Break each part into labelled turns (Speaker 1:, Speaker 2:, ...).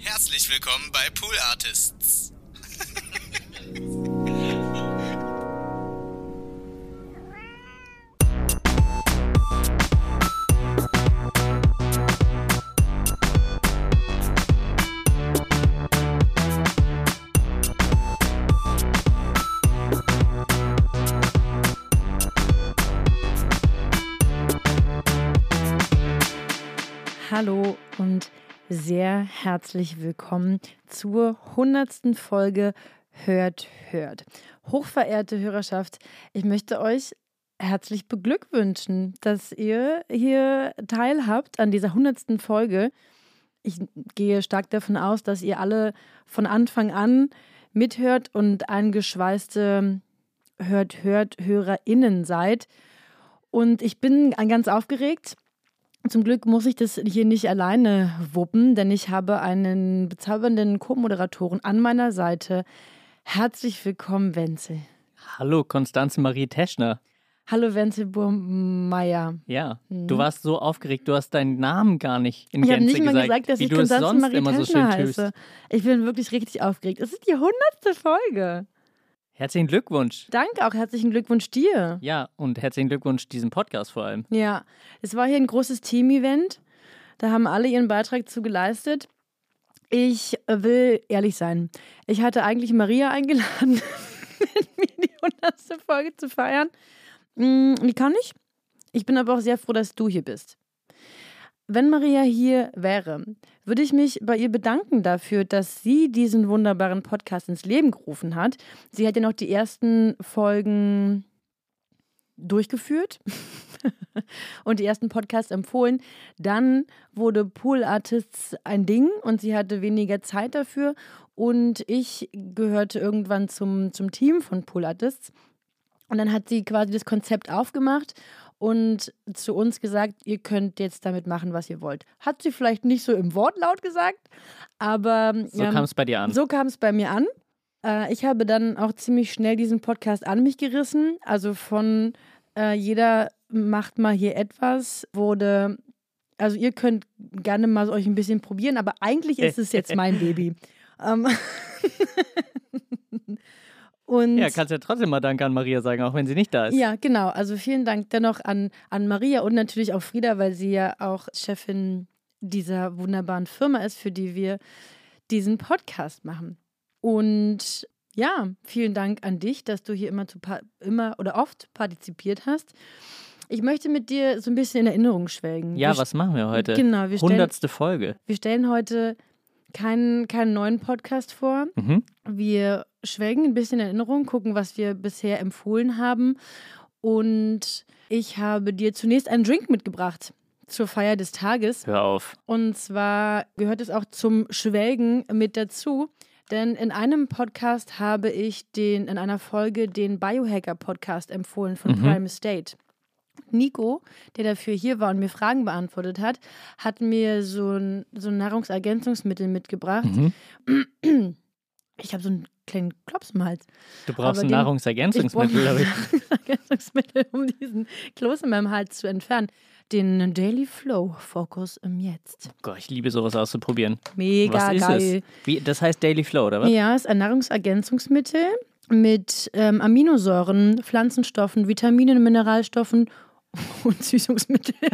Speaker 1: Herzlich willkommen bei Pool Artists.
Speaker 2: Hallo und sehr herzlich willkommen zur hundertsten Folge Hört, Hört. Hochverehrte Hörerschaft, ich möchte euch herzlich beglückwünschen, dass ihr hier teilhabt an dieser hundertsten Folge. Ich gehe stark davon aus, dass ihr alle von Anfang an mithört und eingeschweißte Hört, Hört HörerInnen seid. Und ich bin ganz aufgeregt. Zum Glück muss ich das hier nicht alleine wuppen, denn ich habe einen bezaubernden Co-Moderatoren an meiner Seite. Herzlich willkommen, Wenzel.
Speaker 3: Hallo, Konstanze Marie Teschner.
Speaker 2: Hallo, Wenzel Burmeier.
Speaker 3: Ja, du warst so aufgeregt, du hast deinen Namen gar nicht in
Speaker 2: Ich habe
Speaker 3: Gänze
Speaker 2: nicht mal
Speaker 3: gesagt,
Speaker 2: dass
Speaker 3: wie
Speaker 2: ich
Speaker 3: du es
Speaker 2: Konstanze
Speaker 3: sonst
Speaker 2: Marie
Speaker 3: immer so
Speaker 2: Teschner
Speaker 3: schön tust.
Speaker 2: heiße. Ich bin wirklich richtig aufgeregt. Es ist die hundertste Folge.
Speaker 3: Herzlichen Glückwunsch.
Speaker 2: Danke auch, herzlichen Glückwunsch dir.
Speaker 3: Ja, und herzlichen Glückwunsch diesem Podcast vor allem.
Speaker 2: Ja, es war hier ein großes Team-Event. Da haben alle ihren Beitrag zu geleistet. Ich äh, will ehrlich sein. Ich hatte eigentlich Maria eingeladen, mit mir die 100. Folge zu feiern. Mm, Die kann ich. Ich bin aber auch sehr froh, dass du hier bist. Wenn Maria hier wäre, würde ich mich bei ihr bedanken dafür, dass sie diesen wunderbaren Podcast ins Leben gerufen hat. Sie hat ja noch die ersten Folgen durchgeführt und die ersten Podcasts empfohlen. Dann wurde Pool Artists ein Ding und sie hatte weniger Zeit dafür. Und ich gehörte irgendwann zum, zum Team von Pool Artists. Und dann hat sie quasi das Konzept aufgemacht und zu uns gesagt, ihr könnt jetzt damit machen, was ihr wollt. Hat sie vielleicht nicht so im Wortlaut gesagt, aber
Speaker 3: So
Speaker 2: ähm,
Speaker 3: kam es bei dir an.
Speaker 2: so kam es bei mir an. Äh, ich habe dann auch ziemlich schnell diesen Podcast an mich gerissen. Also von äh, jeder macht mal hier etwas, wurde. Also ihr könnt gerne mal euch ein bisschen probieren, aber eigentlich ist es jetzt mein Baby. Ähm, Und
Speaker 3: ja, kannst ja trotzdem mal Danke an Maria sagen, auch wenn sie nicht da ist.
Speaker 2: ja, genau. Also vielen Dank dennoch an, an Maria und natürlich auch Frieda, weil sie ja auch Chefin dieser wunderbaren Firma ist, für die wir diesen Podcast machen. Und ja, vielen Dank an dich, dass du hier immer, zu immer oder oft partizipiert hast. Ich möchte mit dir so ein bisschen in Erinnerung schwelgen.
Speaker 3: Ja,
Speaker 2: wir,
Speaker 3: was machen wir heute?
Speaker 2: Genau, wir stellen,
Speaker 3: Hundertste Folge.
Speaker 2: wir stellen heute keinen, keinen neuen Podcast vor.
Speaker 3: Mhm.
Speaker 2: Wir schwelgen ein bisschen in Erinnerung, gucken, was wir bisher empfohlen haben. Und ich habe dir zunächst einen Drink mitgebracht zur Feier des Tages.
Speaker 3: Hör auf.
Speaker 2: Und zwar gehört es auch zum Schwelgen mit dazu. Denn in einem Podcast habe ich den, in einer Folge den Biohacker-Podcast empfohlen von
Speaker 3: Mhm.
Speaker 2: Prime Estate. Nico, der dafür hier war und mir Fragen beantwortet hat, hat mir so ein, so ein Nahrungsergänzungsmittel mitgebracht.
Speaker 3: Mhm.
Speaker 2: Ich habe so einen kleinen Klops im Hals.
Speaker 3: Du brauchst ein Nahrungsergänzungsmittel, aber ich,
Speaker 2: Nahrungsergänzungsmittel, um diesen Kloß in meinem Hals zu entfernen. Den Daily Flow Focus im Jetzt.
Speaker 3: Gott, ich liebe sowas auszuprobieren.
Speaker 2: Mega
Speaker 3: was ist
Speaker 2: geil.
Speaker 3: es? Wie, das heißt Daily Flow, oder was?
Speaker 2: Ja, ist ein Nahrungsergänzungsmittel mit ähm, Aminosäuren, Pflanzenstoffen, Vitaminen, Mineralstoffen und Süßungsmittel.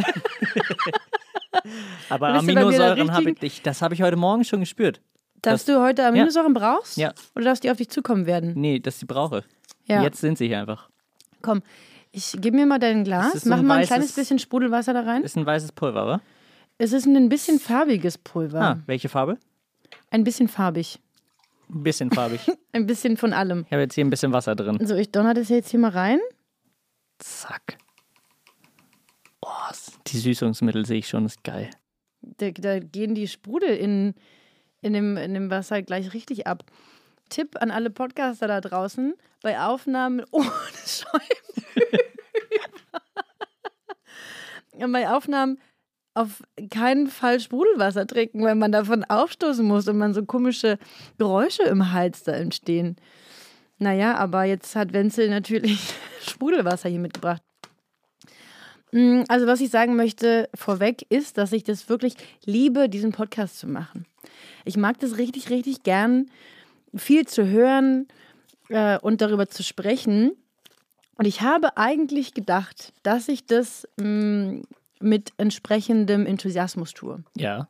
Speaker 3: Aber Aminosäuren habe ich, das habe ich heute Morgen schon gespürt.
Speaker 2: Dass
Speaker 3: Das-
Speaker 2: du heute Aminosäuren brauchst?
Speaker 3: Ja.
Speaker 2: Oder dass die auf dich zukommen werden?
Speaker 3: Nee, dass ich die brauche.
Speaker 2: Ja.
Speaker 3: Jetzt sind sie hier einfach.
Speaker 2: Komm, ich gebe mir mal dein Glas, mach
Speaker 3: ein
Speaker 2: mal ein
Speaker 3: weißes-
Speaker 2: kleines bisschen Sprudelwasser da rein.
Speaker 3: Ist ein weißes Pulver, wa?
Speaker 2: Es ist ein bisschen farbiges Pulver.
Speaker 3: Ah, welche Farbe?
Speaker 2: Ein bisschen farbig.
Speaker 3: Ein bisschen farbig. ich
Speaker 2: Ein bisschen von allem.
Speaker 3: habe jetzt hier ein bisschen Wasser drin.
Speaker 2: So, ich donner das jetzt hier mal rein.
Speaker 3: Zack. Die Süßungsmittel sehe ich schon, ist geil.
Speaker 2: Da, da gehen die Sprudel in, in, dem, in dem Wasser gleich richtig ab. Tipp an alle Podcaster da draußen: bei Aufnahmen ohne Schäumen. bei Aufnahmen auf keinen Fall Sprudelwasser trinken, weil man davon aufstoßen muss und man so komische Geräusche im Hals da entstehen. Naja, aber jetzt hat Wenzel natürlich Sprudelwasser hier mitgebracht. Mm, Also, was ich sagen möchte vorweg ist, dass ich das wirklich liebe, diesen Podcast zu machen. Ich mag das richtig, richtig gern, viel zu hören äh, und darüber zu sprechen. Und ich habe eigentlich gedacht, dass ich das mh, mit entsprechendem Enthusiasmus tue.
Speaker 3: Ja.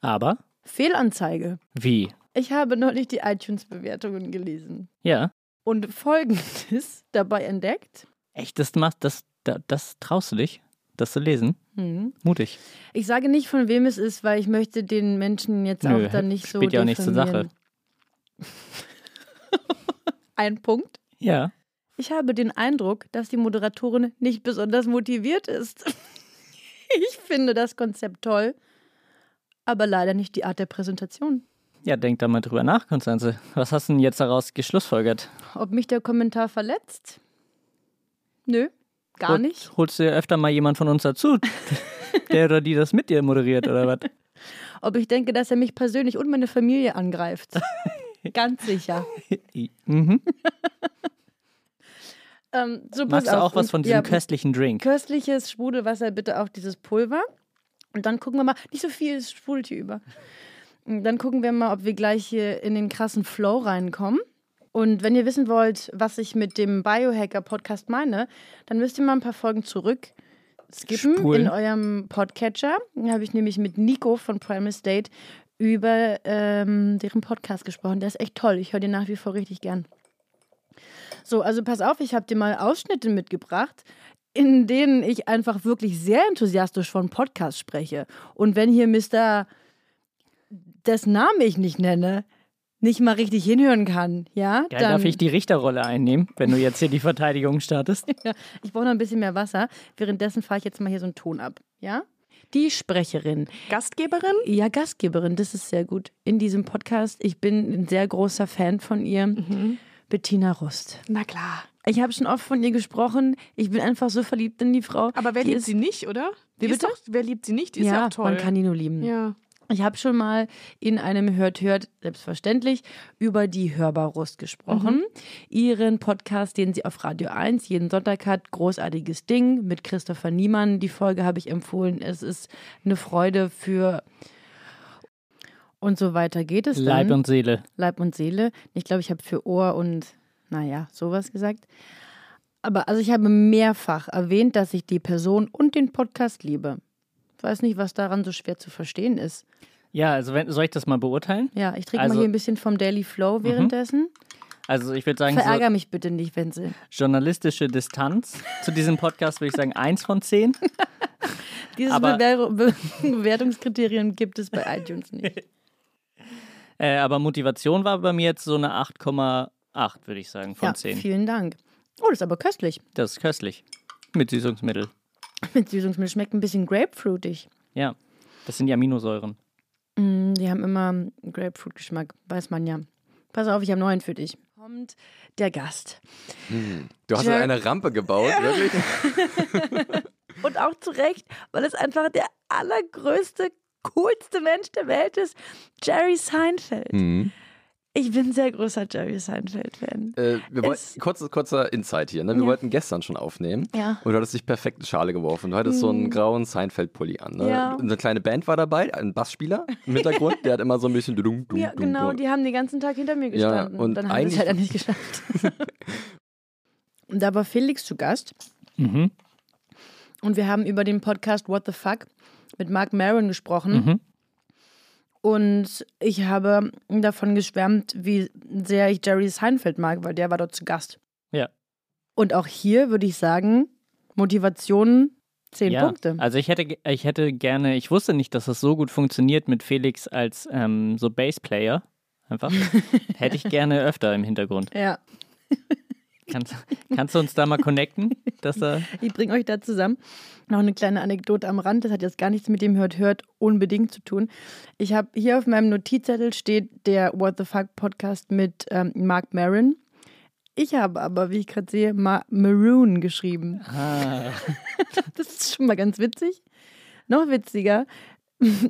Speaker 3: Aber?
Speaker 2: Fehlanzeige.
Speaker 3: Wie?
Speaker 2: Ich habe neulich die iTunes-Bewertungen gelesen
Speaker 3: Ja.
Speaker 2: und Folgendes dabei entdeckt.
Speaker 3: Echt, das machst, das, da- das traust du dich, das zu lesen?
Speaker 2: Hm.
Speaker 3: Mutig.
Speaker 2: Ich sage nicht, von wem es ist, weil ich möchte den Menschen jetzt
Speaker 3: Nö,
Speaker 2: auch dann nicht so
Speaker 3: spielt ja auch nichts zur Sache.
Speaker 2: Ein Punkt.
Speaker 3: Ja.
Speaker 2: Ich habe den Eindruck, dass die Moderatorin nicht besonders motiviert ist. Ich finde das Konzept toll, aber leider nicht die Art der Präsentation.
Speaker 3: Ja, denk da mal drüber nach, Konstanze. Was hast du denn jetzt daraus geschlussfolgert?
Speaker 2: Ob mich der Kommentar verletzt? Nö, gar
Speaker 3: Hol-
Speaker 2: nicht.
Speaker 3: Holst du dir öfter mal jemand von uns dazu, der oder die das mit dir moderiert oder was?
Speaker 2: Ob ich denke, dass er mich persönlich und meine Familie angreift? Ganz sicher.
Speaker 3: Mhm.
Speaker 2: Ähm, so,
Speaker 3: Magst du auch was von diesem
Speaker 2: ja,
Speaker 3: köstlichen Drink?
Speaker 2: köstliches Sprudelwasser, bitte auf dieses Pulver. Und dann gucken wir mal, nicht so viel, sprudelt hier über. Und dann gucken wir mal, ob wir gleich hier in den krassen Flow reinkommen. Und wenn ihr wissen wollt, was ich mit dem Biohacker-Podcast meine, dann müsst ihr mal ein paar Folgen zurück skippen
Speaker 3: Spulen.
Speaker 2: in eurem Podcatcher. Da habe ich nämlich mit Nico von Primal State über ähm, deren Podcast gesprochen. Der ist echt toll. Ich höre den nach wie vor richtig gern. So, also pass auf, ich habe dir mal Ausschnitte mitgebracht, in denen ich einfach wirklich sehr enthusiastisch von Podcasts spreche. Und wenn hier Mr. dessen Namen ich nicht nenne, nicht mal richtig hinhören kann, ja,
Speaker 3: Ja,
Speaker 2: dann
Speaker 3: darf ich die Richterrolle einnehmen, wenn du jetzt hier die Verteidigung startest?
Speaker 2: ja, ich brauche noch ein bisschen mehr Wasser. Währenddessen fahre ich jetzt mal hier so einen Ton ab, ja? Die Sprecherin,
Speaker 4: Gastgeberin?
Speaker 2: ja, Gastgeberin, das ist sehr gut in diesem Podcast. Ich bin ein sehr großer Fan von ihr, Bettina Rust.
Speaker 4: Na klar.
Speaker 2: Ich habe schon oft von ihr gesprochen. Ich bin einfach so verliebt in die Frau.
Speaker 4: Aber wer
Speaker 2: Die
Speaker 4: liebt
Speaker 2: ist-
Speaker 4: sie nicht, oder?
Speaker 2: Wie
Speaker 4: Die ist
Speaker 2: bitte?
Speaker 4: Doch, wer liebt sie nicht? Die ist ja,
Speaker 2: ja,
Speaker 4: auch toll.
Speaker 2: man kann die nur lieben.
Speaker 4: ja.
Speaker 2: Ich habe schon mal in einem Hört Hört, selbstverständlich, über die Hörbarrust gesprochen.
Speaker 4: Mhm.
Speaker 2: Ihren Podcast, den sie auf Radio 1 jeden Sonntag hat, großartiges Ding mit Christopher Niemann. Die Folge habe ich empfohlen. Es ist eine Freude für und so weiter geht es
Speaker 3: Leib
Speaker 2: dann.
Speaker 3: und Seele.
Speaker 2: Leib und Seele. Ich glaube, ich habe für Ohr und, naja, sowas gesagt. Aber also ich habe mehrfach erwähnt, dass ich die Person und den Podcast liebe. Ich weiß nicht, was daran so schwer zu verstehen ist.
Speaker 3: Ja, also wenn, soll ich das mal beurteilen?
Speaker 2: Ja, ich trinke
Speaker 3: Also-
Speaker 2: mal hier ein bisschen vom Daily Flow währenddessen.
Speaker 3: Also ich würde sagen,
Speaker 2: Verärger mich bitte nicht, wenn sie.
Speaker 3: so journalistische Distanz zu diesem Podcast würde ich sagen eins von zehn.
Speaker 2: Diese
Speaker 3: Aber-
Speaker 2: Bewer Be Bewertungskriterien gibt es bei iTunes nicht.
Speaker 3: Äh, aber Motivation war bei mir jetzt so eine 8,8, würde ich sagen, von
Speaker 2: ja,
Speaker 3: 10.
Speaker 2: vielen Dank. Oh, das ist aber köstlich.
Speaker 3: Das ist köstlich. Mit Süßungsmittel.
Speaker 2: Mit Süßungsmittel schmeckt ein bisschen grapefruitig.
Speaker 3: Ja, das sind die Aminosäuren.
Speaker 2: Mm, die haben immer Grapefruit-Geschmack, weiß man ja. Pass auf, ich habe neuen für dich. Kommt der Gast.
Speaker 5: Du hast
Speaker 2: Jer-
Speaker 5: eine Rampe gebaut, wirklich?
Speaker 2: Und auch zu Recht, weil es einfach der allergrößte, coolste Mensch der Welt ist, Jerry Seinfeld.
Speaker 5: Mhm.
Speaker 2: Ich bin ein sehr großer Jerry Seinfeld-Fan.
Speaker 5: Äh, wir wollten,
Speaker 2: Es-
Speaker 5: kurz, kurzer Insight hier. Ne? Wir
Speaker 2: Ja.
Speaker 5: wollten gestern schon aufnehmen.
Speaker 2: Ja.
Speaker 5: Und du hattest dich perfekt in Schale geworfen. Du hattest so einen grauen Seinfeld-Pulli an. Ne?
Speaker 2: Ja.
Speaker 5: Eine kleine Band war dabei, ein Bassspieler im Hintergrund. der hat immer so ein bisschen. Dum, dum,
Speaker 2: Ja,
Speaker 5: dum,
Speaker 2: genau,
Speaker 5: dum.
Speaker 2: die haben den ganzen Tag hinter mir
Speaker 5: Ja,
Speaker 2: gestanden.
Speaker 5: und
Speaker 2: dann haben sie es
Speaker 5: eigentlich-
Speaker 2: halt nicht geschafft. und da war Felix zu Gast
Speaker 3: Mhm.
Speaker 2: und wir haben über den Podcast What the Fuck mit Mark Maron gesprochen.
Speaker 3: Mhm.
Speaker 2: Und ich habe davon geschwärmt, wie sehr ich Jerry Seinfeld mag, weil der war dort zu Gast.
Speaker 3: Ja.
Speaker 2: Und auch hier würde ich sagen, Motivation 10
Speaker 3: ja,
Speaker 2: Punkte.
Speaker 3: also ich hätte, ich hätte gerne, ich wusste nicht, dass das so gut funktioniert mit Felix als ähm, so Bassplayer. Einfach. hätte ich gerne öfter im Hintergrund.
Speaker 2: Ja,
Speaker 3: Kannst, kannst du uns da mal connecten? Dass da,
Speaker 2: ich bringe euch da zusammen. Noch eine kleine Anekdote am Rand, das hat jetzt gar nichts mit dem Hört Hört unbedingt zu tun. Ich habe hier auf meinem Notizzettel steht der What the Fuck Podcast mit ähm, Mark Maron. Ich habe aber, wie ich gerade sehe, Ma Maroon geschrieben.
Speaker 3: ah,
Speaker 2: Das ist schon mal ganz witzig. Noch witziger,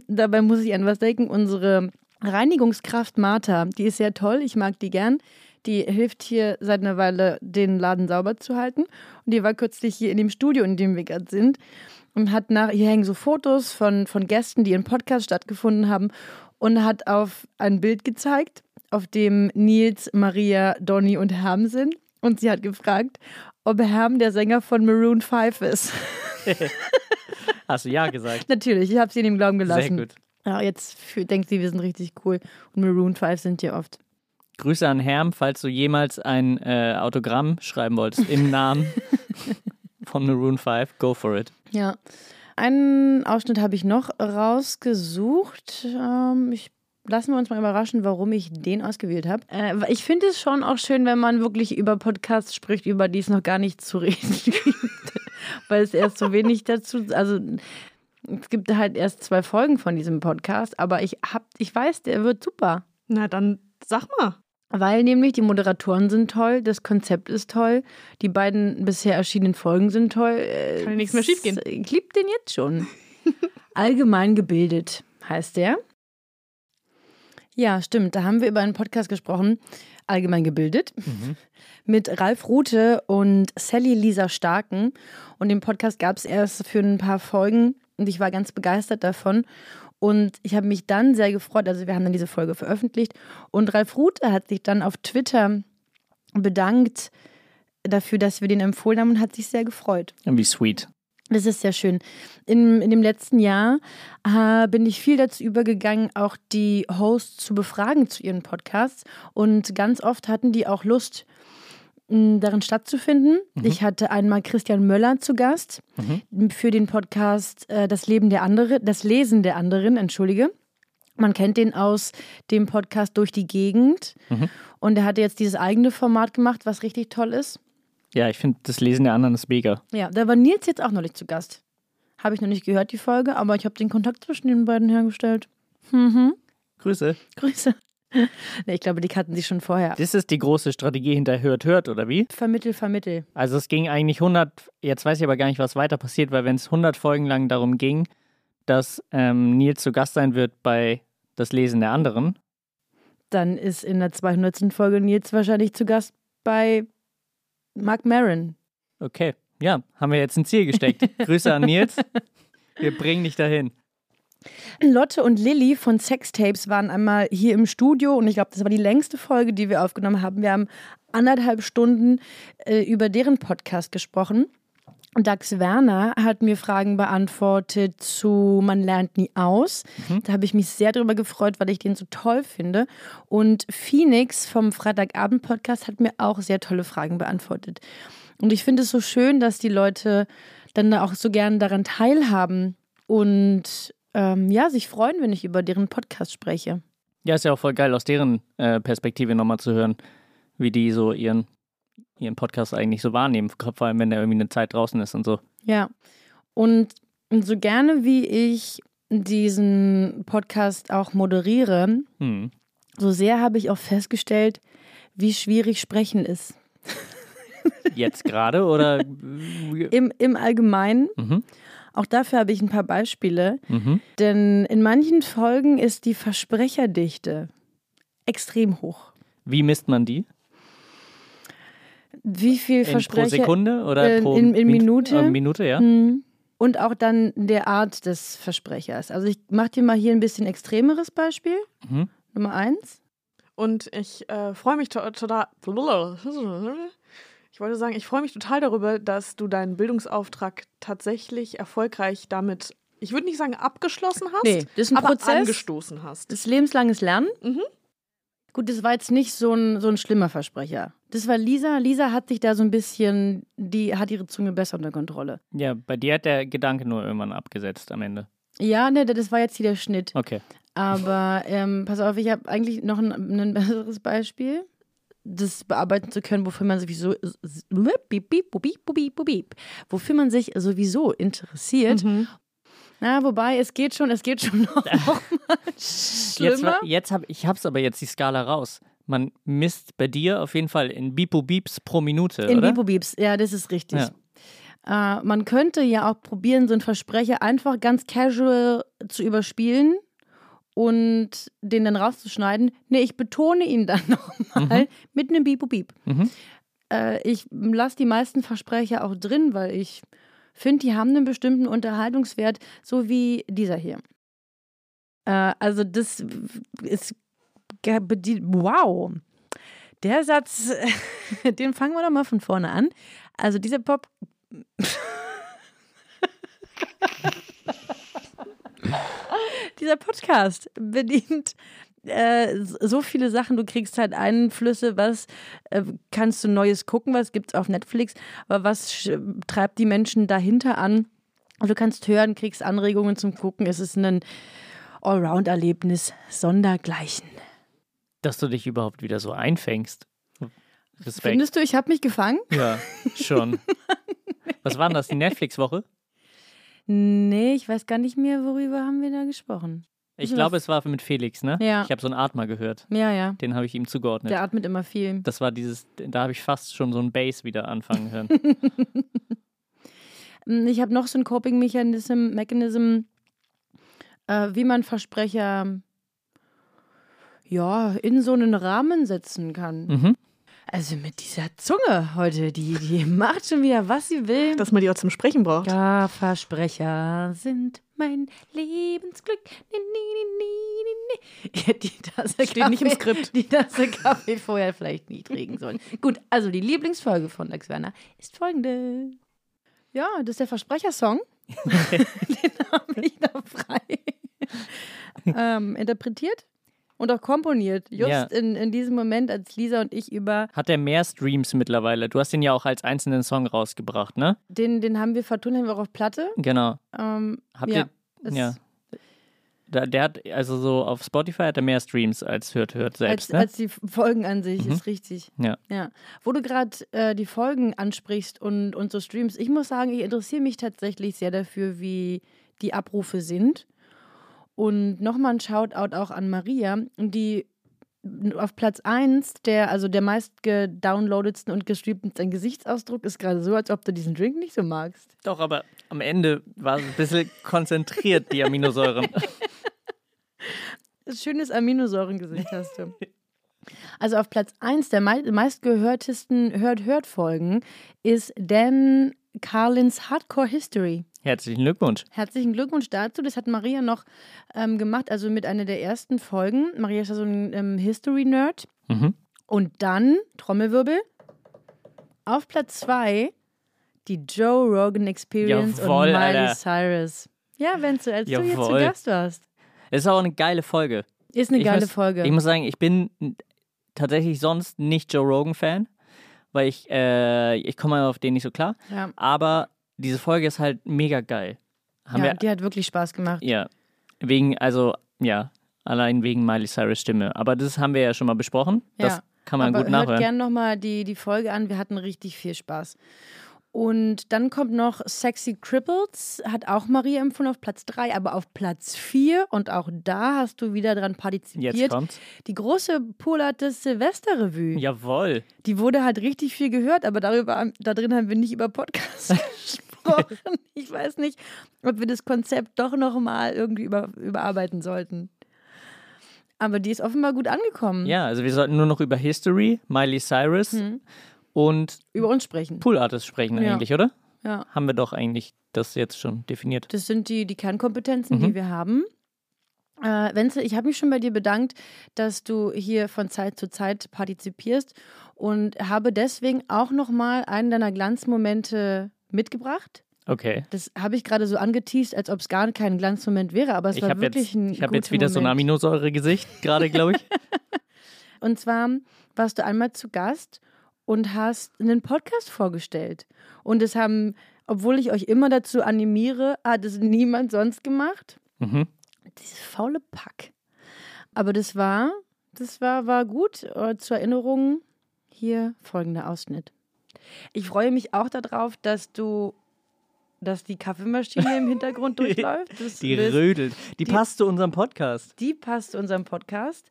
Speaker 2: dabei muss ich an was denken, unsere Reinigungskraft Martha, die ist sehr toll, ich mag die gern. Die hilft hier seit einer Weile, den Laden sauber zu halten. Und die war kürzlich hier in dem Studio, in dem wir gerade sind. Und hat nach, hier hängen so Fotos von, von Gästen, die in Podcast stattgefunden haben. und hat auf ein Bild gezeigt, auf dem Nils, Maria, Donny und Herm sind. Und sie hat gefragt, ob Herm der Sänger von Maroon 5 ist.
Speaker 3: Hast du ja gesagt.
Speaker 2: Natürlich, ich habe sie in dem Glauben gelassen.
Speaker 3: Sehr gut.
Speaker 2: Ja, jetzt denkt sie, wir sind richtig cool. Und Maroon 5 sind hier oft.
Speaker 3: Grüße an Herm, falls du jemals ein äh, Autogramm schreiben wolltest im Namen von Maroon 5. Go for it.
Speaker 2: Ja. Einen Ausschnitt habe ich noch rausgesucht. Ähm, ich lassen wir uns mal überraschen, warum ich den ausgewählt habe. Äh, ich finde es schon auch schön, wenn man wirklich über Podcasts spricht, über die es noch gar nicht zu reden gibt. Weil es erst so wenig dazu, also es gibt halt erst zwei Folgen von diesem Podcast, aber ich hab, ich weiß, der wird super.
Speaker 4: Na, dann sag mal.
Speaker 2: Weil nämlich die Moderatoren sind toll, das Konzept ist toll, die beiden bisher erschienenen Folgen sind toll. Äh,
Speaker 4: Kann ja nichts mehr schiefgehen.
Speaker 2: Ich liebe den jetzt schon. Allgemein gebildet heißt der. Ja, stimmt. Da haben wir über einen Podcast gesprochen, allgemein gebildet, mit Ralf Rute und Sally Lisa Starken. Und den Podcast gab es erst für ein paar Folgen und ich war ganz begeistert davon. Und ich habe mich dann sehr gefreut, also wir haben dann diese Folge veröffentlicht und Ralf Rute hat sich dann auf Twitter bedankt dafür, dass wir den empfohlen haben und hat sich sehr gefreut.
Speaker 3: Wie sweet.
Speaker 2: Das ist sehr schön. In, in dem letzten Jahr äh, bin ich viel dazu übergegangen, auch die Hosts zu befragen zu ihren Podcasts. Und ganz oft hatten die auch Lust, darin stattzufinden. Ich hatte einmal Christian Möller zu Gast für den Podcast äh, Das Leben der andere, das Lesen der anderen, entschuldige. Man kennt den aus dem Podcast Durch die Gegend. Und er hatte jetzt dieses eigene Format gemacht, was richtig toll ist.
Speaker 3: Ja, ich finde das Lesen der anderen ist mega.
Speaker 2: Ja, da war Nils jetzt auch noch nicht zu Gast. Habe ich noch nicht gehört, die Folge, aber ich habe den Kontakt zwischen den beiden hergestellt.
Speaker 3: Grüße.
Speaker 2: Grüße. nee, ich glaube, die kannten sich schon vorher.
Speaker 3: Das ist die große Strategie hinter Hört, Hört, oder wie?
Speaker 2: Vermittel, vermittel.
Speaker 3: Also es ging eigentlich 100, jetzt weiß ich aber gar nicht, was weiter passiert, weil wenn es 100 Folgen lang darum ging, dass ähm, Nils zu Gast sein wird bei das Lesen der anderen,
Speaker 2: Dann ist in der 200. Folge Nils wahrscheinlich zu Gast bei Mark Maron.
Speaker 3: okay, ja, haben wir jetzt ein Ziel gesteckt. Grüße an Nils. Wir bringen dich dahin.
Speaker 2: Lotte und Lilly von Sextapes waren einmal hier im Studio und ich glaube, das war die längste Folge, die wir aufgenommen haben. Wir haben anderthalb Stunden äh, über deren Podcast gesprochen. Dax Werner hat mir Fragen beantwortet zu Man lernt nie aus. Da habe ich mich sehr darüber gefreut, weil ich den so toll finde. Und Phoenix vom Freitagabend-Podcast hat mir auch sehr tolle Fragen beantwortet. Und ich finde es so schön, dass die Leute dann da auch so gern daran teilhaben und ähm, ja, sich freuen, wenn ich über deren Podcast spreche.
Speaker 3: Ja, ist ja auch voll geil, aus deren äh, Perspektive nochmal zu hören, wie die so ihren, ihren Podcast eigentlich so wahrnehmen, vor allem wenn der irgendwie eine Zeit draußen ist und so.
Speaker 2: Ja. Und so gerne wie ich diesen Podcast auch moderiere,
Speaker 3: Hm.
Speaker 2: so sehr habe ich auch festgestellt, wie schwierig Sprechen ist.
Speaker 3: Jetzt gerade oder?
Speaker 2: Im, Im Allgemeinen.
Speaker 3: Mhm.
Speaker 2: Auch dafür habe ich ein paar Beispiele.
Speaker 3: Mhm.
Speaker 2: Denn in manchen Folgen ist die Versprecherdichte extrem hoch.
Speaker 3: Wie misst man die?
Speaker 2: Wie viel
Speaker 3: In, pro. Sekunde oder
Speaker 2: äh,
Speaker 3: pro
Speaker 2: in- in
Speaker 3: Min-
Speaker 2: Minute?
Speaker 3: äh, Minute, ja.
Speaker 2: Hm. Und auch dann der Art des Versprechers. Also ich mache dir mal hier ein bisschen extremeres Beispiel.
Speaker 3: Mhm.
Speaker 2: Nummer eins.
Speaker 4: Und ich äh, freue mich to total. Ich wollte sagen, ich freue mich total darüber, dass du deinen Bildungsauftrag tatsächlich erfolgreich damit, ich würde nicht sagen abgeschlossen hast,
Speaker 2: Nee, das ist ein
Speaker 4: aber
Speaker 2: Prozess.
Speaker 4: angestoßen hast.
Speaker 2: Das lebenslanges Lernen.
Speaker 4: Mhm.
Speaker 2: Gut, das war jetzt nicht so ein, so ein schlimmer Versprecher. Das war Lisa. Lisa hat sich da so ein bisschen, die hat ihre Zunge besser unter Kontrolle.
Speaker 3: Ja, bei dir hat der Gedanke nur irgendwann abgesetzt am Ende.
Speaker 2: Ja, ne, das war jetzt hier der Schnitt.
Speaker 3: Okay.
Speaker 2: Aber ähm, pass auf, ich habe eigentlich noch ein, ein besseres Beispiel, das bearbeiten zu können, wofür man sowieso wofür man sich sowieso interessiert.
Speaker 4: Mhm.
Speaker 2: Na, wobei es geht schon, es geht schon noch, noch mal
Speaker 3: Jetzt,
Speaker 2: schlimmer.
Speaker 3: wa- jetzt hab, ich hab's aber jetzt die Skala raus. Man misst bei dir auf jeden Fall in Bipo Beeps pro Minute,
Speaker 2: In
Speaker 3: oder?
Speaker 2: Bipo Beeps, ja, das ist richtig. Äh, man könnte ja auch probieren, so einen Versprecher einfach ganz casual zu überspielen und den dann rauszuschneiden. Nee, ich betone ihn dann nochmal mit einem Bipo Beep.
Speaker 3: Mhm.
Speaker 2: Äh, ich lasse die meisten Versprecher auch drin, weil ich finde, die haben einen bestimmten Unterhaltungswert, so wie dieser hier. Äh, also das ist wow. Der Satz, den fangen wir doch mal von vorne an. Also dieser Pop. dieser Podcast bedient äh, so viele Sachen. Du kriegst halt Einflüsse, was äh, kannst du Neues gucken, was gibt's auf Netflix, aber was treibt die Menschen dahinter an? Und du kannst hören, kriegst Anregungen zum Gucken. Es ist ein Allround-Erlebnis sondergleichen.
Speaker 3: Dass du dich überhaupt wieder so einfängst. Respekt.
Speaker 2: Findest du, ich habe mich gefangen?
Speaker 3: Ja, schon. Was war denn das, die Netflix-Woche?
Speaker 2: Nee, ich weiß gar nicht mehr, worüber haben wir da gesprochen.
Speaker 3: Ich glaube, es war mit Felix, ne?
Speaker 2: Ja.
Speaker 3: Ich habe so einen Atmer gehört.
Speaker 2: Ja, ja.
Speaker 3: Den habe ich ihm zugeordnet.
Speaker 2: Der atmet immer viel.
Speaker 3: Das war dieses, da habe ich fast schon so ein Bass wieder anfangen hören.
Speaker 2: Mm, Ich habe noch so ein Coping-Mechanism, Mechanism, äh, wie man Versprecher ja, in so einen Rahmen setzen kann.
Speaker 3: mhm.
Speaker 2: Also mit dieser Zunge heute, die, die macht schon wieder, was sie will.
Speaker 4: Dass man die auch zum Sprechen braucht.
Speaker 2: Ja, Versprecher sind mein Lebensglück. Ni, ni, ni, ni. Ja, die Tasse
Speaker 4: Steht nicht im
Speaker 2: Kaffee-
Speaker 4: Skript.
Speaker 2: Die Tasse Kaffee vorher vielleicht nie trinken sollen. Gut, also die Lieblingsfolge von Lex Werner ist folgende. Ja, das ist der Versprechersong. Den habe ich da frei ähm, interpretiert und auch komponiert. Just
Speaker 3: Ja.
Speaker 2: in, in diesem Moment, als Lisa und ich über
Speaker 3: Hat er mehr Streams mittlerweile? Du hast ihn ja auch als einzelnen Song rausgebracht, ne?
Speaker 2: den, den haben wir vertont, haben wir auch auf Platte.
Speaker 3: Genau.
Speaker 2: Ähm,
Speaker 3: Habt
Speaker 2: ja,
Speaker 3: ihr. Ja. Da, der hat, also so auf Spotify hat er mehr Streams als Hört Hört selbst,
Speaker 2: als,
Speaker 3: ne?
Speaker 2: als die Folgen an sich,
Speaker 3: Mhm.
Speaker 2: ist richtig.
Speaker 3: Ja.
Speaker 2: ja. Wo du gerade äh, die Folgen ansprichst und, und so Streams, ich muss sagen, ich interessiere mich tatsächlich sehr dafür, wie die Abrufe sind. Und nochmal ein Shoutout auch an Maria, die auf Platz 1 der, also der meist gedownloadetsten und gestreamten Gesichtsausdruck ist gerade so, als ob du diesen Drink nicht so magst.
Speaker 3: Doch, aber am Ende war es ein bisschen konzentriert, die Aminosäuren.
Speaker 2: Schönes Aminosäurengesicht hast du. Also auf Platz 1 der mei meistgehörtesten Hört-Hört-Folgen ist Dan Carlins Hardcore History.
Speaker 3: Herzlichen Glückwunsch.
Speaker 2: Herzlichen Glückwunsch dazu. Das hat Maria noch ähm, gemacht, also mit einer der ersten Folgen. Maria ist ja so ein ähm, History-Nerd.
Speaker 3: Mhm.
Speaker 2: Und dann, Trommelwirbel, auf Platz 2 die Joe Rogan Experience
Speaker 3: Jawohl,
Speaker 2: und Miley
Speaker 3: Alter.
Speaker 2: Cyrus. Ja, Wenzel, als du hier zu
Speaker 3: Jawohl.
Speaker 2: Gast warst.
Speaker 3: Es ist auch eine geile Folge.
Speaker 2: Ist eine
Speaker 3: Ich
Speaker 2: geile
Speaker 3: muss,
Speaker 2: Folge.
Speaker 3: Ich muss sagen, ich bin tatsächlich sonst nicht Joe Rogan-Fan, weil ich, äh, ich komme auf den nicht so klar.
Speaker 2: ja,
Speaker 3: Aber diese Folge ist halt mega geil. Haben
Speaker 2: ja
Speaker 3: wir,
Speaker 2: die hat wirklich Spaß gemacht.
Speaker 3: ja, wegen, also, ja, allein wegen Miley Cyrus Stimme. Aber das haben wir ja schon mal besprochen. Das
Speaker 2: Ja,
Speaker 3: kann man
Speaker 2: Aber
Speaker 3: gut
Speaker 2: hört
Speaker 3: nachhören.
Speaker 2: gerne nochmal die, die Folge an. Wir hatten richtig viel Spaß. Und dann kommt noch Sexy Cripples, hat auch Maria empfohlen auf Platz 3, aber auf Platz 4 und auch da hast du wieder dran
Speaker 3: Jetzt
Speaker 2: partizipiert.
Speaker 3: kommt's.
Speaker 2: Die große Polates Silvesterrevue.
Speaker 3: Jawohl.
Speaker 2: Die wurde halt richtig viel gehört, aber darüber, da drin haben wir nicht über Podcasts gesprochen. Ich weiß nicht, ob wir das Konzept doch nochmal irgendwie über, überarbeiten sollten. Aber die ist offenbar gut angekommen.
Speaker 3: Ja, also wir sollten nur noch über History, Miley Cyrus
Speaker 2: Hm.
Speaker 3: Und
Speaker 2: Über uns sprechen.
Speaker 3: Pool Artists sprechen
Speaker 2: Ja.
Speaker 3: eigentlich, oder?
Speaker 2: Ja.
Speaker 3: Haben wir doch eigentlich das jetzt schon definiert.
Speaker 2: Das sind die, die Kernkompetenzen,
Speaker 3: Mhm.
Speaker 2: die wir haben. Äh, Wenzel, ich habe mich schon bei dir bedankt, dass du hier von Zeit zu Zeit partizipierst und habe deswegen auch nochmal einen deiner Glanzmomente mitgebracht.
Speaker 3: Okay.
Speaker 2: Das habe ich gerade so angeteased, als ob es gar kein Glanzmoment wäre, aber es
Speaker 3: Ich
Speaker 2: war
Speaker 3: habe
Speaker 2: wirklich
Speaker 3: jetzt,
Speaker 2: ein
Speaker 3: ich hab jetzt wieder so ein
Speaker 2: Moment.
Speaker 3: Aminosäure-Gesicht, gerade, glaube ich.
Speaker 2: Und zwar warst du einmal zu Gast und hast einen Podcast vorgestellt. Und es haben, obwohl ich euch immer dazu animiere, hat es niemand sonst gemacht.
Speaker 3: mhm.
Speaker 2: Dieses faule Pack. Aber das war, das war, war gut. Äh, Zur Erinnerung hier folgender Ausschnitt. Ich freue mich auch darauf, dass du, dass die Kaffeemaschine im Hintergrund durchläuft. Das
Speaker 3: Die
Speaker 2: ist-
Speaker 3: rödelt. Die,
Speaker 2: die-
Speaker 3: passt zu unserem Podcast.
Speaker 2: die passt zu unserem Podcast.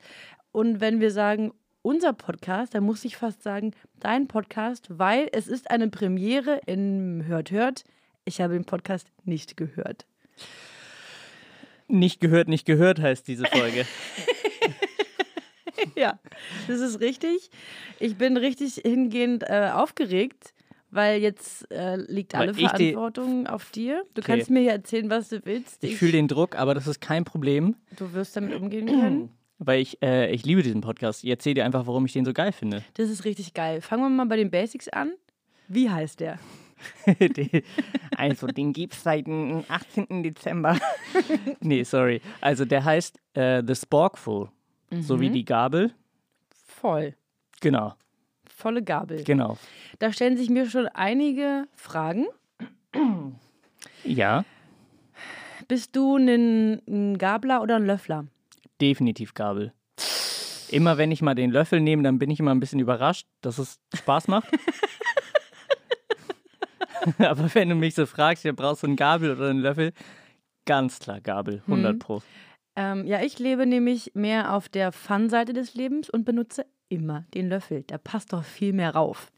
Speaker 2: Und wenn wir sagen, unser Podcast, dann muss ich fast sagen, dein Podcast, weil es ist eine Premiere in Hört Hört. Ich habe den Podcast nicht gehört.
Speaker 3: Nicht gehört, nicht gehört heißt diese Folge.
Speaker 2: Ja, das ist richtig. Ich bin richtig hingehend äh, aufgeregt, weil jetzt äh, liegt
Speaker 3: Weil
Speaker 2: alle
Speaker 3: ich
Speaker 2: Verantwortung auf dir. Du
Speaker 3: Okay.
Speaker 2: kannst mir ja erzählen, was du willst.
Speaker 3: Ich fühle den Druck, aber das ist kein Problem,
Speaker 2: Du wirst damit umgehen können.
Speaker 3: weil ich, äh, ich liebe diesen Podcast. Ich erzähle dir einfach, warum ich den so geil finde.
Speaker 2: Das ist richtig geil. Fangen wir mal bei den Basics an. Wie heißt der?
Speaker 3: Also, den gibt's seit dem 18. Dezember. nee, sorry. Also, der heißt äh, The Sporkful. So wie die Gabel.
Speaker 2: Voll.
Speaker 3: Genau,
Speaker 2: Volle Gabel.
Speaker 3: genau.
Speaker 2: Da stellen sich mir schon einige Fragen.
Speaker 3: Ja,
Speaker 2: Bist du ein Gabler oder ein Löffler?
Speaker 3: Definitiv Gabel. Immer wenn ich mal den Löffel nehme, dann bin ich immer ein bisschen überrascht, dass es Spaß macht. Aber wenn du mich so fragst, ja, brauchst du einen Gabel oder einen Löffel? Ganz klar Gabel, 100 Pro.
Speaker 2: Ähm, ja, ich lebe nämlich mehr auf der Fun-Seite des Lebens und benutze immer den Löffel. Der passt doch viel mehr rauf.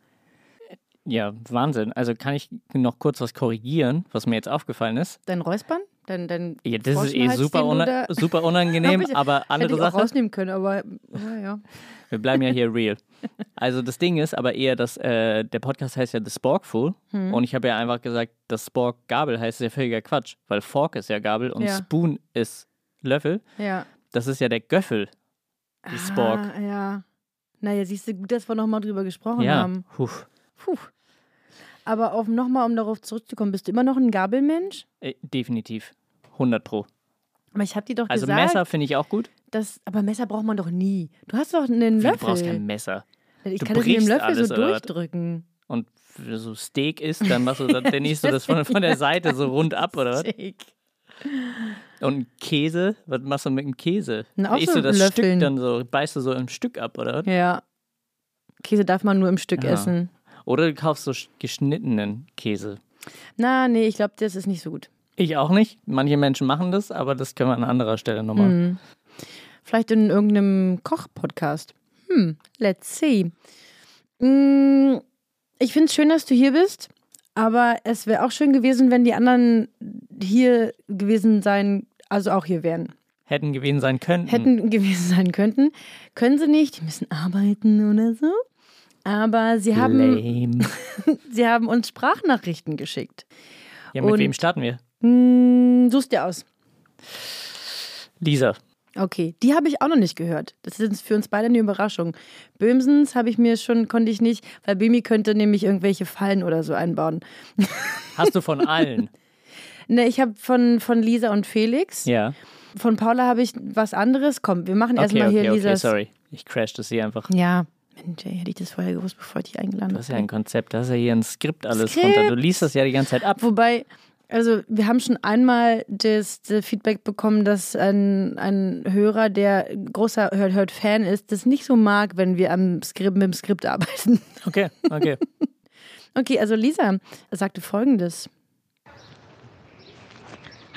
Speaker 3: Ja, Wahnsinn. Also kann ich noch kurz was korrigieren, was mir jetzt aufgefallen ist.
Speaker 2: Dein Räuspern? Dein, dein
Speaker 3: Ja, das ist eh super, una super unangenehm, aber andere
Speaker 2: ich auch
Speaker 3: Sache.
Speaker 2: rausnehmen können, aber ja, ja.
Speaker 3: Wir bleiben ja hier real. Also das Ding ist aber eher, dass äh, der Podcast heißt ja The Sporkful
Speaker 2: Hm.
Speaker 3: und ich habe ja einfach gesagt, das Spork Gabel heißt ja völliger Quatsch, weil Fork ist ja Gabel und
Speaker 2: Ja.
Speaker 3: Spoon ist Löffel.
Speaker 2: ja.
Speaker 3: Das ist ja der Göffel, die Spork.
Speaker 2: Ah, ja. Naja, siehst du, gut, dass wir nochmal drüber gesprochen
Speaker 3: ja,
Speaker 2: haben.
Speaker 3: Puh.
Speaker 2: Puh. Aber auf nochmal, um darauf zurückzukommen, bist du immer noch ein Gabelmensch?
Speaker 3: Äh, definitiv. 100 pro.
Speaker 2: Aber ich habe dir doch
Speaker 3: Also
Speaker 2: gesagt,
Speaker 3: Messer finde ich auch gut.
Speaker 2: dass, aber Messer braucht man doch nie. Du hast doch einen Löffel.
Speaker 3: Du brauchst kein Messer.
Speaker 2: ich
Speaker 3: du
Speaker 2: kann das mit dem Löffel
Speaker 3: alles,
Speaker 2: so durchdrücken.
Speaker 3: Und wenn so Steak isst, dann machst du dann, dann isst du das von, von der Seite so rund ab, oder was?
Speaker 2: Steak.
Speaker 3: Und Käse, was machst du mit dem Käse?
Speaker 2: Na, auch
Speaker 3: isst
Speaker 2: so
Speaker 3: du das
Speaker 2: Löffeln.
Speaker 3: Stück dann so, beißt du so ein Stück ab, oder? was?
Speaker 2: Ja. Käse darf man nur im Stück
Speaker 3: Ja.
Speaker 2: essen.
Speaker 3: Oder du kaufst so sch- geschnittenen Käse.
Speaker 2: Na, nee, ich glaube, das ist nicht so gut.
Speaker 3: Ich auch nicht. Manche Menschen machen das, aber das können wir an anderer Stelle nochmal.
Speaker 2: Hm. Vielleicht in irgendeinem Koch-Podcast. Hm, let's see. Hm, ich finde es schön, dass du hier bist, aber es wäre auch schön gewesen, wenn die anderen hier gewesen sein, also auch hier wären.
Speaker 3: Hätten gewesen sein können.
Speaker 2: Hätten gewesen sein könnten. Können sie nicht, die müssen arbeiten oder so. Aber sie haben, sie haben uns Sprachnachrichten geschickt.
Speaker 3: Ja, mit
Speaker 2: Und-
Speaker 3: wem starten wir?
Speaker 2: Hm, suchst dir aus.
Speaker 3: Lisa.
Speaker 2: Okay, die habe ich auch noch nicht gehört. Das ist für uns beide eine Überraschung. Böhmsens habe ich mir schon, konnte ich nicht, weil Bimi könnte nämlich irgendwelche Fallen oder so einbauen.
Speaker 3: Hast du von allen?
Speaker 2: Ne, ich habe von, von Lisa und Felix.
Speaker 3: ja.
Speaker 2: Von Paula habe ich was anderes. Komm, wir machen
Speaker 3: Okay,
Speaker 2: erstmal
Speaker 3: okay,
Speaker 2: hier
Speaker 3: okay,
Speaker 2: Lisas.
Speaker 3: sorry. Ich crash das hier einfach.
Speaker 2: Ja, Mensch, hätte ich das vorher gewusst, bevor ich dich eingeladen
Speaker 3: Du
Speaker 2: habe.
Speaker 3: hast ja ein Konzept, da hast ja hier ein Skript alles
Speaker 2: Skript.
Speaker 3: runter. Du liest das ja die ganze Zeit ab.
Speaker 2: Wobei, also wir haben schon einmal das, das Feedback bekommen, dass ein, ein Hörer, der großer Hört Hört Fan ist, das nicht so mag, wenn wir am Skript, mit dem Skript arbeiten.
Speaker 3: Okay, okay.
Speaker 2: Okay, also Lisa sagte folgendes.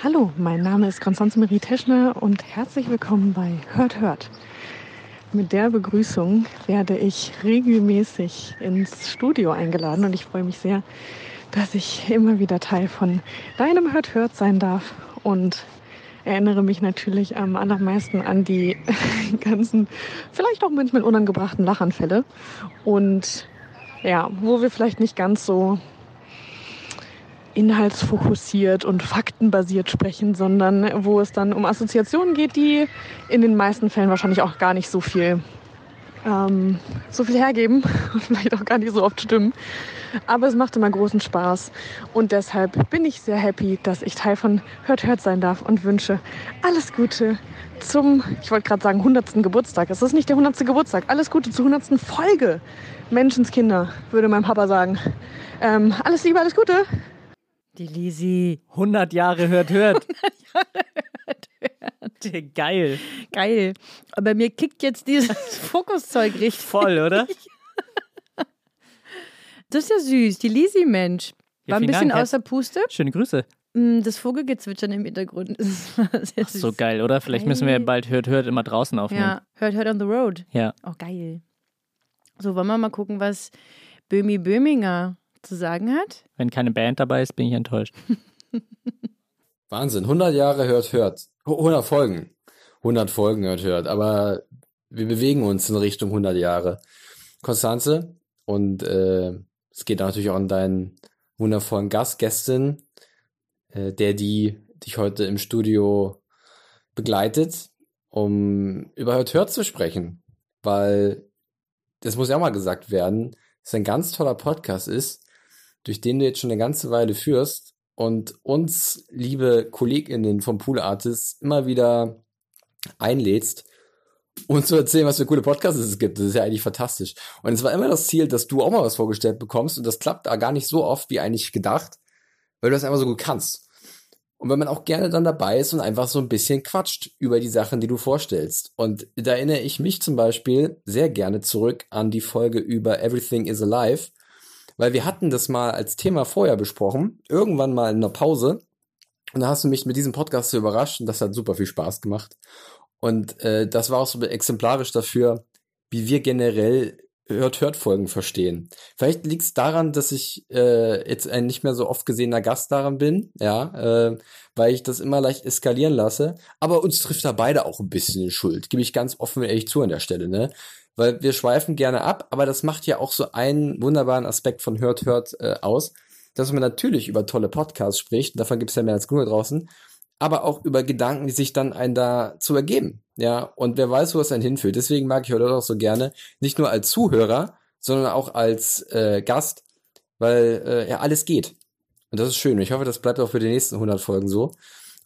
Speaker 4: Hallo, mein Name ist Konstanze Marie Teschner und herzlich willkommen bei Hört Hört. Mit der Begrüßung werde ich regelmäßig ins Studio eingeladen und ich freue mich sehr, dass ich immer wieder Teil von deinem Hört Hört sein darf und erinnere mich natürlich am allermeisten an die ganzen, vielleicht auch manchmal unangebrachten Lachanfälle. Und ja, wo wir vielleicht nicht ganz so inhaltsfokussiert und faktenbasiert sprechen, sondern wo es dann um Assoziationen geht, die in den meisten Fällen wahrscheinlich auch gar nicht so viel, ähm, so viel hergeben und vielleicht auch gar nicht so oft stimmen. Aber es macht immer großen Spaß und deshalb bin ich sehr happy, dass ich Teil von Hört Hört sein darf und wünsche alles Gute zum, ich wollte gerade sagen, 100. Geburtstag. Es ist nicht der 100. Geburtstag. Alles Gute zur 100. Folge. Menschenskinder, würde mein Papa sagen. Ähm, alles Liebe, alles Gute.
Speaker 2: Die Lisi.
Speaker 3: 100 Jahre hört, hört. Geil.
Speaker 2: Geil. Aber mir kickt jetzt dieses Fokuszeug richtig.
Speaker 3: Voll, oder?
Speaker 2: Das ist ja süß. Die Lisi, Mensch.
Speaker 3: Ja,
Speaker 2: War ein
Speaker 3: vielen
Speaker 2: bisschen
Speaker 3: Dank.
Speaker 2: außer Puste.
Speaker 3: Schöne Grüße.
Speaker 2: Mm, Das Vogelgezwitschern im Hintergrund ist sehr
Speaker 3: Ach,
Speaker 2: süß.
Speaker 3: so geil, oder? Vielleicht müssen wir
Speaker 2: Geil.
Speaker 3: bald hört, hört immer draußen aufnehmen.
Speaker 2: Ja, hört, hört on the road.
Speaker 3: Ja.
Speaker 2: Oh, geil. So, wollen wir mal gucken, was Böhmi Böhminger zu sagen hat?
Speaker 3: Wenn keine Band dabei ist, bin ich enttäuscht.
Speaker 5: Wahnsinn, 100 Jahre hört, hört. 100 Folgen. 100 Folgen hört, hört. Aber wir bewegen uns in Richtung 100 Jahre. Konstanze und äh, Es geht natürlich auch an deinen wundervollen Gast, Gästin, äh, der die dich heute im Studio begleitet, um über Hört Hört zu sprechen. Weil, das muss ja auch mal gesagt werden, dass ein ganz toller Podcast ist, durch den du jetzt schon eine ganze Weile führst und uns, liebe KollegInnen vom Pool Artists, immer wieder einlädst, uns zu erzählen, was für coole Podcasts es gibt. Das ist ja eigentlich fantastisch. Und es war immer das Ziel, dass du auch mal was vorgestellt bekommst und das klappt da gar nicht so oft, wie eigentlich gedacht, weil du das einfach so gut kannst. Und wenn man auch gerne dann dabei ist und einfach so ein bisschen quatscht über die Sachen, die du vorstellst. Und da erinnere ich mich zum Beispiel sehr gerne zurück an die Folge über Everything is Alive, weil wir hatten das mal als Thema vorher besprochen, irgendwann mal in einer Pause. Und da hast du mich mit diesem Podcast so überrascht und das hat super viel Spaß gemacht. Und äh, das war auch so exemplarisch dafür, wie wir generell Hört-Hört-Folgen verstehen. Vielleicht liegt es daran, dass ich äh, jetzt ein nicht mehr so oft gesehener Gast daran bin, ja, äh, weil ich das immer leicht eskalieren lasse. Aber uns trifft da beide auch ein bisschen in Schuld, gebe ich ganz offen und ehrlich zu an der Stelle, ne? Weil wir schweifen gerne ab, aber das macht ja auch so einen wunderbaren Aspekt von Hört Hört äh, aus, dass man natürlich über tolle Podcasts spricht, davon gibt es ja mehr als genug draußen, aber auch über Gedanken, die sich dann einen da zu ergeben. Ja, und wer weiß, wo es einen hinführt. Deswegen mag ich heute auch so gerne, nicht nur als Zuhörer, sondern auch als äh, Gast, weil äh, ja alles geht. Und das ist schön. Ich hoffe, das bleibt auch für die nächsten 100 Folgen so.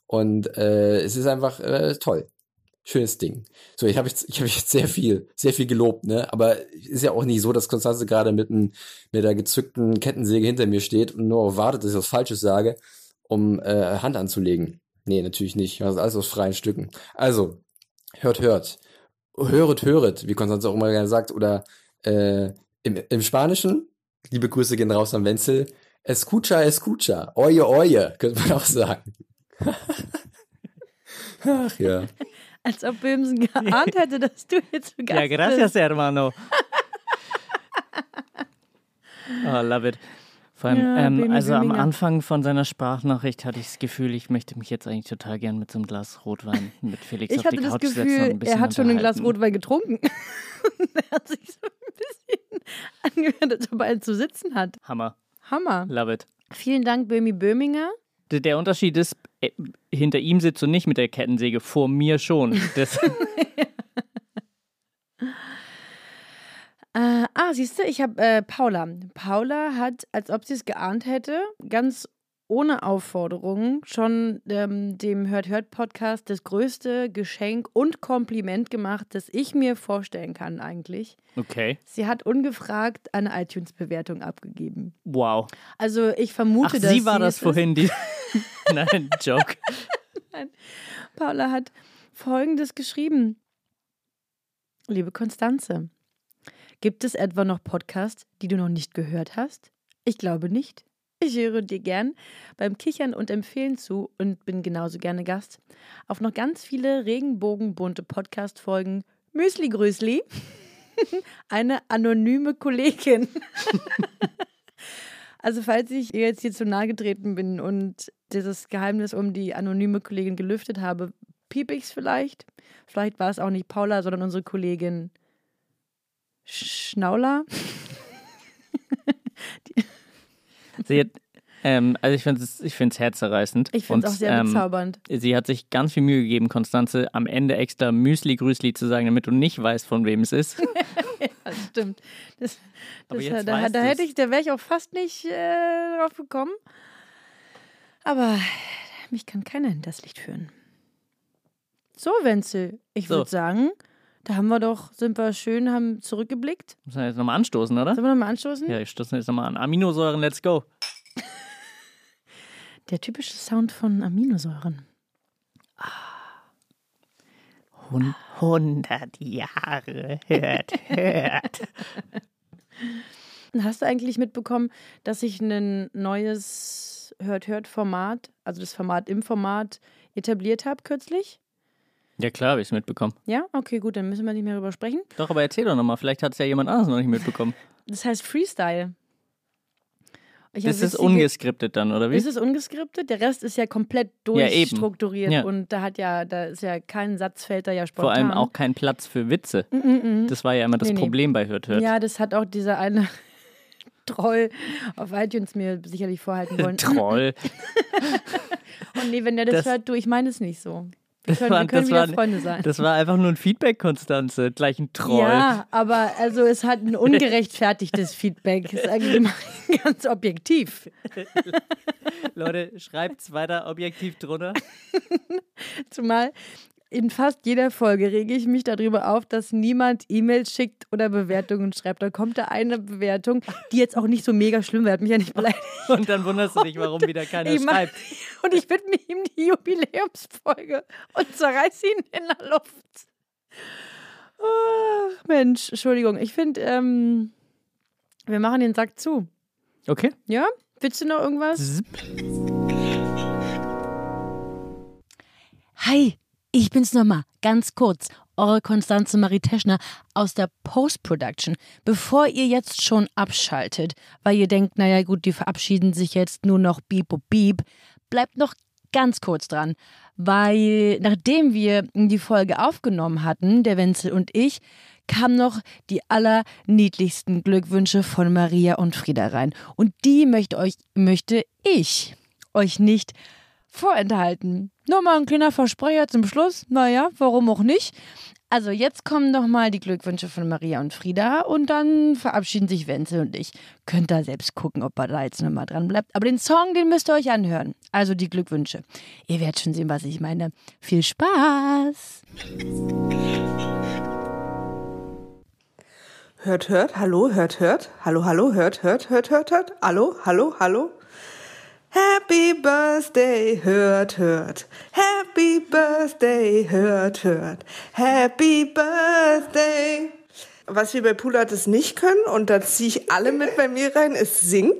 Speaker 5: Und äh, es ist einfach äh, toll. Schönes Ding. So, ich habe jetzt, ich habe jetzt sehr viel, sehr viel gelobt, ne? Aber ist ja auch nicht so, dass Konstanze gerade mit, ein, mit der gezückten Kettensäge hinter mir steht und nur wartet, dass ich was Falsches sage, um äh, Hand anzulegen. Nee, natürlich nicht. Das ist alles aus freien Stücken. Also, hört, hört. Höret, höret, wie Konstanze auch immer gerne sagt. Oder äh, im, im Spanischen, liebe Grüße gehen raus an Wenzel, escucha, escucha, oye, oye, könnte man auch sagen. Ach ja.
Speaker 2: Als ob Böhmsen geahnt hätte, dass du jetzt zu Gast
Speaker 3: Ja, gracias,
Speaker 2: bist.
Speaker 3: hermano. oh, love it. Vor allem,
Speaker 2: Ja,
Speaker 3: ähm,
Speaker 2: Böhmi
Speaker 3: also am
Speaker 2: Böhminger.
Speaker 3: Anfang von seiner Sprachnachricht hatte ich das Gefühl, ich möchte mich jetzt eigentlich total gern mit so einem Glas Rotwein mit Felix
Speaker 2: Ich
Speaker 3: auf die Couch setzen und
Speaker 2: Gefühl,
Speaker 3: ein bisschen
Speaker 2: er hat schon ein Glas. Rotwein getrunken. er hat sich so ein bisschen angehört, als ob er einen zu sitzen hat.
Speaker 3: Hammer.
Speaker 2: Hammer.
Speaker 3: Love it.
Speaker 2: Vielen Dank, Böhmi Böhminger.
Speaker 3: Der, der Unterschied ist, äh, hinter ihm sitzt du nicht mit der Kettensäge, vor mir schon. Das,
Speaker 2: Äh, ah, siehst du, ich habe äh, Paula. Paula hat, als ob sie es geahnt hätte, ganz ohne Aufforderung schon ähm, dem Hört-Hört-Podcast das größte Geschenk und Kompliment gemacht, das ich mir vorstellen kann eigentlich.
Speaker 3: okay.
Speaker 2: Sie hat ungefragt eine iTunes-Bewertung abgegeben.
Speaker 3: Wow.
Speaker 2: Also ich vermute,
Speaker 3: Ach,
Speaker 2: dass
Speaker 3: sie war
Speaker 2: sie
Speaker 3: das vorhin, die. Nein, Joke.
Speaker 2: Paula hat Folgendes geschrieben. Liebe Konstanze, gibt es etwa noch Podcasts, die du noch nicht gehört hast? Ich glaube nicht. Ich höre dir gern beim Kichern und Empfehlen zu und bin genauso gerne Gast auf noch ganz viele regenbogenbunte Podcast-Folgen. Müsli Grüßli, eine anonyme Kollegin. Also falls ich jetzt hier zu nahe getreten bin und dieses Geheimnis um die anonyme Kollegin gelüftet habe, piep ich's vielleicht. Vielleicht war es auch nicht Paula, sondern unsere Kollegin Schnaula.
Speaker 3: Sie hat, ähm, also ich finde es ich find's herzerreißend.
Speaker 2: Ich finde es auch sehr
Speaker 3: ähm,
Speaker 2: bezaubernd.
Speaker 3: Sie hat sich ganz viel Mühe gegeben, Konstanze am Ende extra Müsli-Grüßli zu sagen, damit du nicht weißt, von wem es ist.
Speaker 2: Das stimmt. Das,
Speaker 3: Aber
Speaker 2: das,
Speaker 3: jetzt
Speaker 2: da da
Speaker 3: du's.
Speaker 2: hätte ich, da wäre ich auch fast nicht äh, drauf gekommen. Aber mich kann keiner hinters Licht führen. So, Wenzel, ich
Speaker 3: So.
Speaker 2: würde sagen, da haben wir doch, sind wir schön, haben zurückgeblickt.
Speaker 3: Muss man jetzt nochmal anstoßen, oder?
Speaker 2: Sollen wir nochmal anstoßen?
Speaker 3: Ja, ich stoße jetzt nochmal an. Aminosäuren, let's go.
Speaker 2: Der typische Sound von Aminosäuren.
Speaker 3: Hun 100 Jahre, hört, hört.
Speaker 2: Hast du eigentlich mitbekommen, dass ich ein neues Hört-Hört-Format, also das Format im Format, etabliert habe kürzlich?
Speaker 3: Ja klar, habe ich es mitbekommen.
Speaker 2: Ja? Okay, gut, dann müssen wir nicht mehr drüber sprechen.
Speaker 3: Doch, aber erzähl doch nochmal, vielleicht hat es ja jemand anderes noch nicht mitbekommen.
Speaker 2: Das heißt Freestyle. Ich
Speaker 3: Das ist ungeskriptet dann, oder wie?
Speaker 2: Ist es ungeskriptet? Der Rest ist ja komplett
Speaker 3: Ja,
Speaker 2: durchstrukturiert
Speaker 3: Ja.
Speaker 2: und da hat ja, da ist ja kein Satz fällt da ja spontan.
Speaker 3: Vor allem auch kein Platz für Witze.
Speaker 2: Mm -mm -mm.
Speaker 3: Das war ja immer das
Speaker 2: Nee, nee.
Speaker 3: Problem bei Hört Hört.
Speaker 2: Ja, das hat auch dieser eine Troll auf iTunes mir sicherlich vorhalten wollen.
Speaker 3: Troll.
Speaker 2: Und nee, wenn der das,
Speaker 3: Das-
Speaker 2: hört, du, ich meine es nicht so. Wir können,
Speaker 3: war-
Speaker 2: wir können
Speaker 3: das
Speaker 2: wieder
Speaker 3: war-
Speaker 2: Freunde sein.
Speaker 3: Das war einfach nur ein Feedback, Konstanze. Gleich ein Troll.
Speaker 2: Ja, aber also es hat ein ungerechtfertigtes Feedback. Ist eigentlich mal ganz objektiv.
Speaker 3: Leute, schreibt's weiter objektiv drunter.
Speaker 2: Zumal in fast jeder Folge rege ich mich darüber auf, dass niemand E-Mails schickt oder Bewertungen schreibt. Da kommt da eine Bewertung, die jetzt auch nicht so mega schlimm wäre, hat mich ja nicht beleidigt.
Speaker 3: Und dann wunderst du dich, warum wieder keiner
Speaker 2: Ich mach-
Speaker 3: schreibt.
Speaker 2: Und ich widme ihm die Jubiläumsfolge und zerreiß ihn in der Luft. Ah, Mensch, Entschuldigung. Ich finde, ähm, wir machen den Sack zu.
Speaker 3: Okay.
Speaker 2: Ja? Willst du noch irgendwas? Hi, ich bin's nochmal, ganz kurz. Eure Konstanze Marie Teschner aus der Post-Production. Bevor ihr jetzt schon abschaltet, weil ihr denkt, naja gut, die verabschieden sich jetzt nur noch Beep und Beep, bleibt noch ganz kurz dran, weil nachdem wir die Folge aufgenommen hatten, der Wenzel und ich, kamen noch die allerniedlichsten Glückwünsche von Maria und Frieda rein. Und die möchte, euch, möchte ich euch nicht vorenthalten. Nur mal ein kleiner Versprecher zum Schluss. Naja, warum auch nicht? Also jetzt kommen noch mal die Glückwünsche von Maria und Frieda und dann verabschieden sich Wenzel und ich. Könnt da selbst gucken, ob er da jetzt noch mal dran bleibt. Aber den Song, den müsst ihr euch anhören. Also die Glückwünsche. Ihr werdet schon sehen, was ich meine. Viel Spaß!
Speaker 6: Hört, hört, hallo, hört, hört, hallo, hallo, hört, hört, hört, hört, hört, hallo, hallo, hallo. Happy Birthday, hört, hört. Happy Birthday, hört, hört. Happy Birthday. Was wir bei Artists nicht können, und da ziehe ich alle mit bei mir rein, ist singen.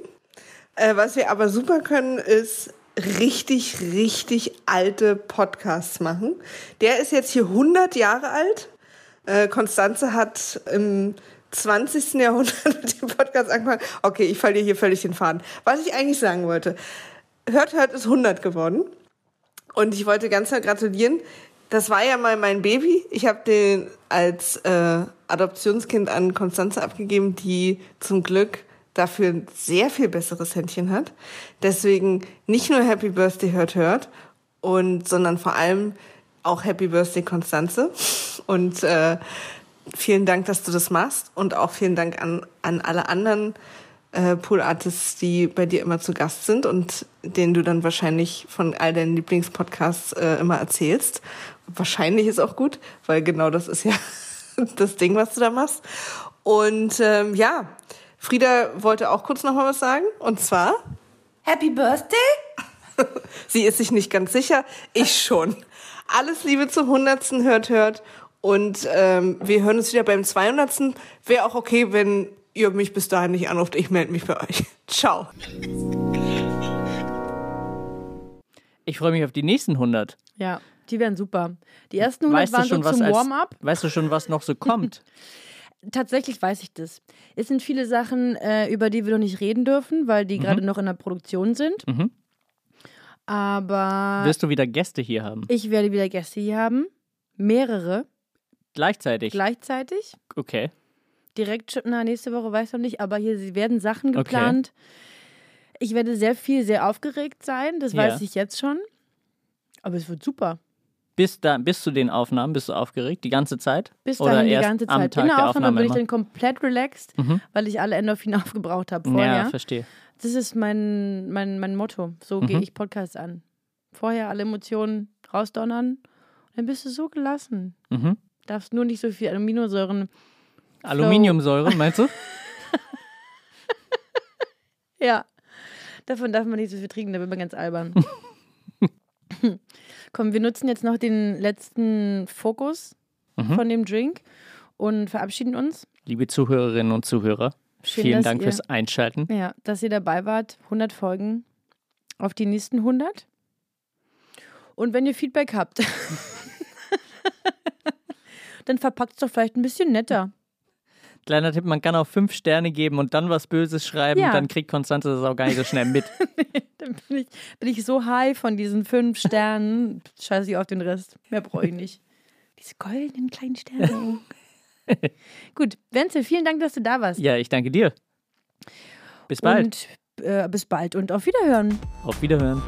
Speaker 6: Äh, was wir aber super können, ist richtig, richtig alte Podcasts machen. Der ist jetzt hier 100 Jahre alt. Äh, Konstanze hat im 20. Jahrhundert mit dem Podcast angefangen. Okay, ich verliere hier völlig den Faden. Was ich eigentlich sagen wollte. Hört, hört ist 100 geworden. Und ich wollte ganz doll gratulieren. Das war ja mal mein Baby. Ich habe den als äh, Adoptionskind an Konstanze abgegeben, die zum Glück dafür ein sehr viel besseres Händchen hat. Deswegen nicht nur Happy Birthday hört hört und sondern vor allem auch Happy Birthday Konstanze und äh, vielen Dank, dass du das machst und auch vielen Dank an an alle anderen äh, Pool Artists, die bei dir immer zu Gast sind und denen du dann wahrscheinlich von all deinen Lieblingspodcasts äh, immer erzählst. Wahrscheinlich ist auch gut, weil genau das ist ja das Ding, was du da machst. Und ähm, ja, Frieda wollte auch kurz noch mal was sagen und zwar
Speaker 7: Happy Birthday?
Speaker 6: Sie ist sich nicht ganz sicher. Ich schon. Alles Liebe zum 100. Hört, hört. Und ähm, wir hören uns wieder beim 200. Wäre auch okay, wenn ihr mich bis dahin nicht anruft. Ich melde mich bei euch. Ciao.
Speaker 3: Ich freue mich auf die nächsten 100.
Speaker 2: Ja, die wären super. Die ersten 100
Speaker 3: Weißt
Speaker 2: waren
Speaker 3: schon,
Speaker 2: so
Speaker 3: was
Speaker 2: zum Warm-up.
Speaker 3: Weißt du schon, was noch so kommt?
Speaker 2: Tatsächlich weiß ich das. Es sind viele Sachen, äh, über die wir noch nicht reden dürfen, weil die gerade noch in der Produktion sind.
Speaker 3: Mhm.
Speaker 2: Aber
Speaker 3: Wirst du wieder Gäste hier haben?
Speaker 2: ich werde wieder Gäste hier haben. Mehrere
Speaker 3: Gleichzeitig?
Speaker 2: gleichzeitig.
Speaker 3: okay.
Speaker 2: Direkt, schon- na, nächste Woche weiß ich noch nicht, aber hier werden Sachen
Speaker 3: Okay.
Speaker 2: geplant. Ich werde sehr viel, sehr aufgeregt sein, das
Speaker 3: Ja.
Speaker 2: weiß ich jetzt schon. Aber es wird super.
Speaker 3: Bis, da, bis zu den Aufnahmen bist du aufgeregt? Die ganze Zeit?
Speaker 2: Bis
Speaker 3: Oder
Speaker 2: dahin die
Speaker 3: erst
Speaker 2: ganze
Speaker 3: am
Speaker 2: Zeit.
Speaker 3: Tag
Speaker 2: In der
Speaker 3: der
Speaker 2: Aufnahme bin ich dann komplett relaxed,
Speaker 3: Mhm.
Speaker 2: weil ich alle Endorphine aufgebraucht habe vorher.
Speaker 3: Ja, verstehe.
Speaker 2: Das ist mein, mein, mein Motto. So
Speaker 3: Mhm.
Speaker 2: gehe ich Podcasts an. Vorher alle Emotionen rausdonnern. Dann bist du so gelassen.
Speaker 3: Mhm.
Speaker 2: Darfst nur nicht so viel Aminosäuren.
Speaker 3: Aluminiumsäure, meinst du?
Speaker 2: Ja. Davon darf man nicht so viel trinken, da wird man ganz albern. Komm, wir nutzen jetzt noch den letzten Fokus
Speaker 3: Mhm.
Speaker 2: von dem Drink und verabschieden uns.
Speaker 3: Liebe Zuhörerinnen und Zuhörer,
Speaker 2: Schön,
Speaker 3: vielen Dank
Speaker 2: ihr,
Speaker 3: fürs Einschalten.
Speaker 2: Ja, dass ihr dabei wart. 100 Folgen auf die nächsten 100. Und wenn ihr Feedback habt, dann verpackt es doch vielleicht ein bisschen netter.
Speaker 3: Kleiner Tipp, man kann auch fünf Sterne geben und dann was Böses schreiben,
Speaker 2: Ja.
Speaker 3: dann kriegt Konstanze das auch gar nicht so schnell mit.
Speaker 2: Dann bin ich, bin ich so high von diesen fünf Sternen. Scheiße ich auf den Rest. Mehr brauche ich nicht. Diese goldenen kleinen Sterne. Gut, Wenzel, vielen Dank, dass du da warst.
Speaker 3: ja, ich danke dir. Bis bald.
Speaker 2: Und äh, bis bald und auf Wiederhören.
Speaker 3: Auf Wiederhören.